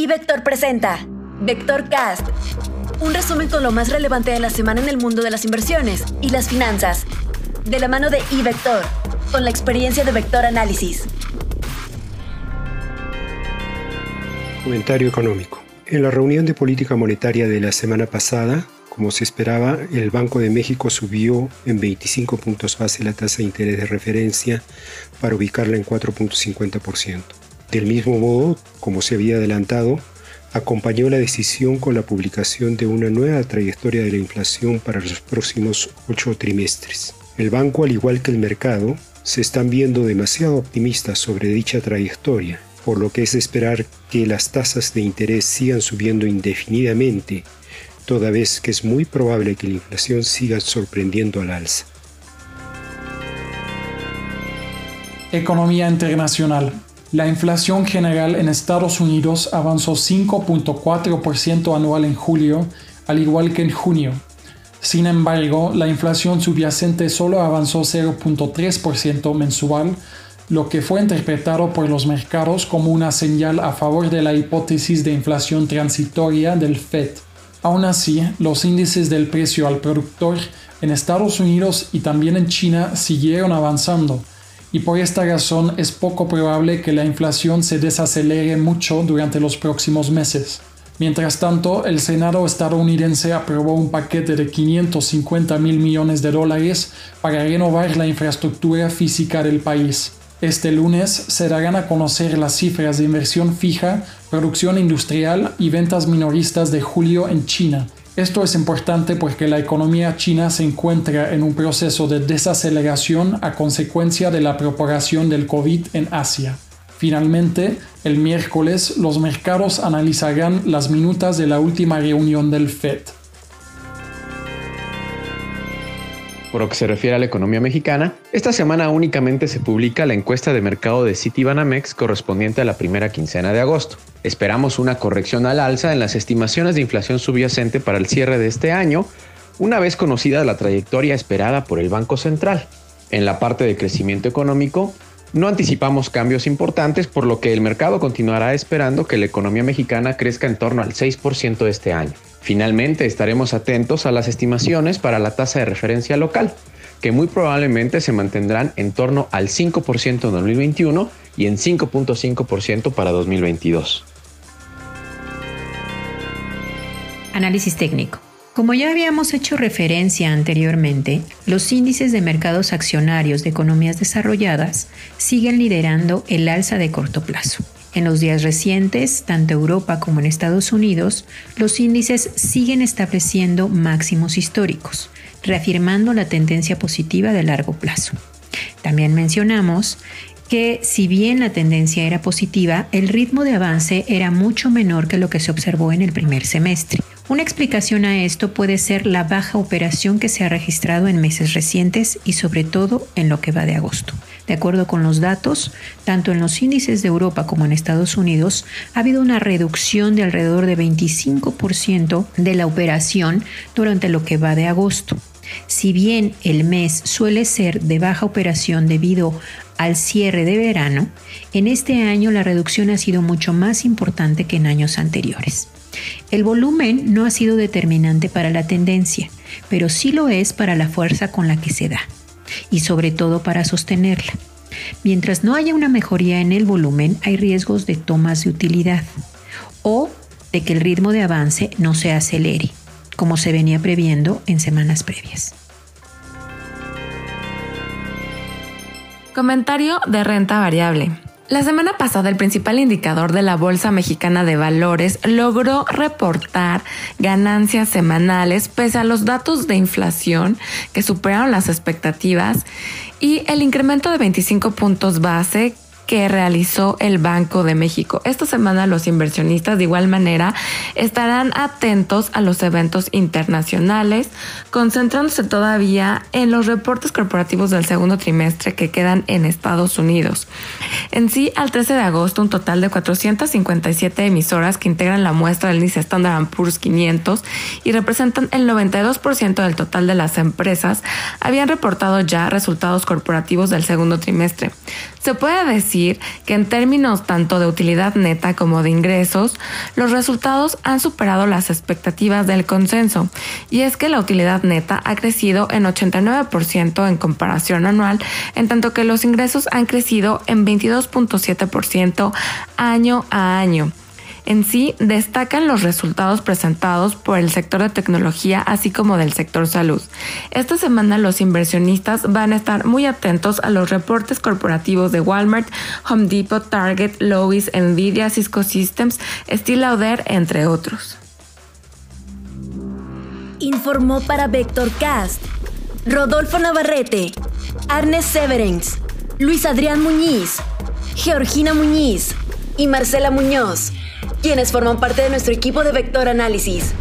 Y Vector presenta Vector Cast, un resumen con lo más relevante de la semana en el mundo de las inversiones y las finanzas, de la mano de iVector, con la experiencia de Vector Análisis. Comentario económico. En la reunión de política monetaria de la semana pasada, como se esperaba, el Banco de México subió en 25 puntos base la tasa de interés de referencia para ubicarla en 4.50%. Del mismo modo, como se había adelantado, acompañó la decisión con la publicación de una nueva trayectoria de la inflación para los próximos ocho trimestres. El banco, al igual que el mercado, se están viendo demasiado optimistas sobre dicha trayectoria, por lo que es esperar que las tasas de interés sigan subiendo indefinidamente toda vez que es muy probable que la inflación siga sorprendiendo al alza. Economía internacional. La inflación general en Estados Unidos avanzó 5.4% anual en julio, al igual que en junio. Sin embargo, la inflación subyacente solo avanzó 0.3% mensual, lo que fue interpretado por los mercados como una señal a favor de la hipótesis de inflación transitoria del FED. Aún así, los índices del precio al productor en Estados Unidos y también en China siguieron avanzando, y por esta razón es poco probable que la inflación se desacelere mucho durante los próximos meses. Mientras tanto, el Senado estadounidense aprobó un paquete de 550 mil millones de dólares para renovar la infraestructura física del país. Este lunes se darán a conocer las cifras de inversión fija, producción industrial y ventas minoristas de julio en China. Esto es importante porque la economía china se encuentra en un proceso de desaceleración a consecuencia de la propagación del COVID en Asia. Finalmente, el miércoles los mercados analizarán las minutas de la última reunión del FED. Por lo que se refiere a la economía mexicana, esta semana únicamente se publica la encuesta de mercado de Citibanamex correspondiente a la primera quincena de agosto. Esperamos una corrección al alza en las estimaciones de inflación subyacente para el cierre de este año, una vez conocida la trayectoria esperada por el Banco Central. En la parte de crecimiento económico, no anticipamos cambios importantes, por lo que el mercado continuará esperando que la economía mexicana crezca en torno al 6% este año. Finalmente, estaremos atentos a las estimaciones para la tasa de referencia local, que muy probablemente se mantendrán en torno al 5% en 2021 y en 5.5% para 2022. Análisis técnico. Como ya habíamos hecho referencia anteriormente, los índices de mercados accionarios de economías desarrolladas siguen liderando el alza de corto plazo. En los días recientes, tanto Europa como en Estados Unidos, los índices siguen estableciendo máximos históricos, reafirmando la tendencia positiva de largo plazo. También mencionamos que si bien la tendencia era positiva, el ritmo de avance era mucho menor que lo que se observó en el primer semestre. Una explicación a esto puede ser la baja operación que se ha registrado en meses recientes y sobre todo en lo que va de agosto. De acuerdo con los datos, tanto en los índices de Europa como en Estados Unidos, ha habido una reducción de alrededor de 25% de la operación durante lo que va de agosto. Si bien el mes suele ser de baja operación debido al cierre de verano, en este año la reducción ha sido mucho más importante que en años anteriores. El volumen no ha sido determinante para la tendencia, pero sí lo es para la fuerza con la que se da y sobre todo para sostenerla. Mientras no haya una mejoría en el volumen, hay riesgos de tomas de utilidad o de que el ritmo de avance no se acelere, como se venía previendo en semanas previas. Comentario de renta variable. La semana pasada el principal indicador de la Bolsa Mexicana de Valores logró reportar ganancias semanales pese a los datos de inflación que superaron las expectativas y el incremento de 25 puntos base que realizó el Banco de México. Esta semana los inversionistas de igual manera estarán atentos a los eventos internacionales, concentrándose todavía en los reportes corporativos del segundo trimestre que quedan en Estados Unidos. En sí, al 13 de agosto, un total de 457 emisoras que integran la muestra del índice Standard Poor's 500 y representan el 92% del total de las empresas habían reportado ya resultados corporativos del segundo trimestre. Se puede decir que en términos tanto de utilidad neta como de ingresos, los resultados han superado las expectativas del consenso, y es que la utilidad neta ha crecido en 89% en comparación anual, en tanto que los ingresos han crecido en 22.7% año a año. En sí, destacan los resultados presentados por el sector de tecnología así como del sector salud. Esta semana los inversionistas van a estar muy atentos a los reportes corporativos de Walmart, Home Depot, Target, Lowe's, Nvidia, Cisco Systems, Steel entre otros. Informó para Vectorcast Rodolfo Navarrete, Arnes Severens, Luis Adrián Muñiz, Georgina Muñiz y Marcela Muñoz quienes forman parte de nuestro equipo de Vector Análisis.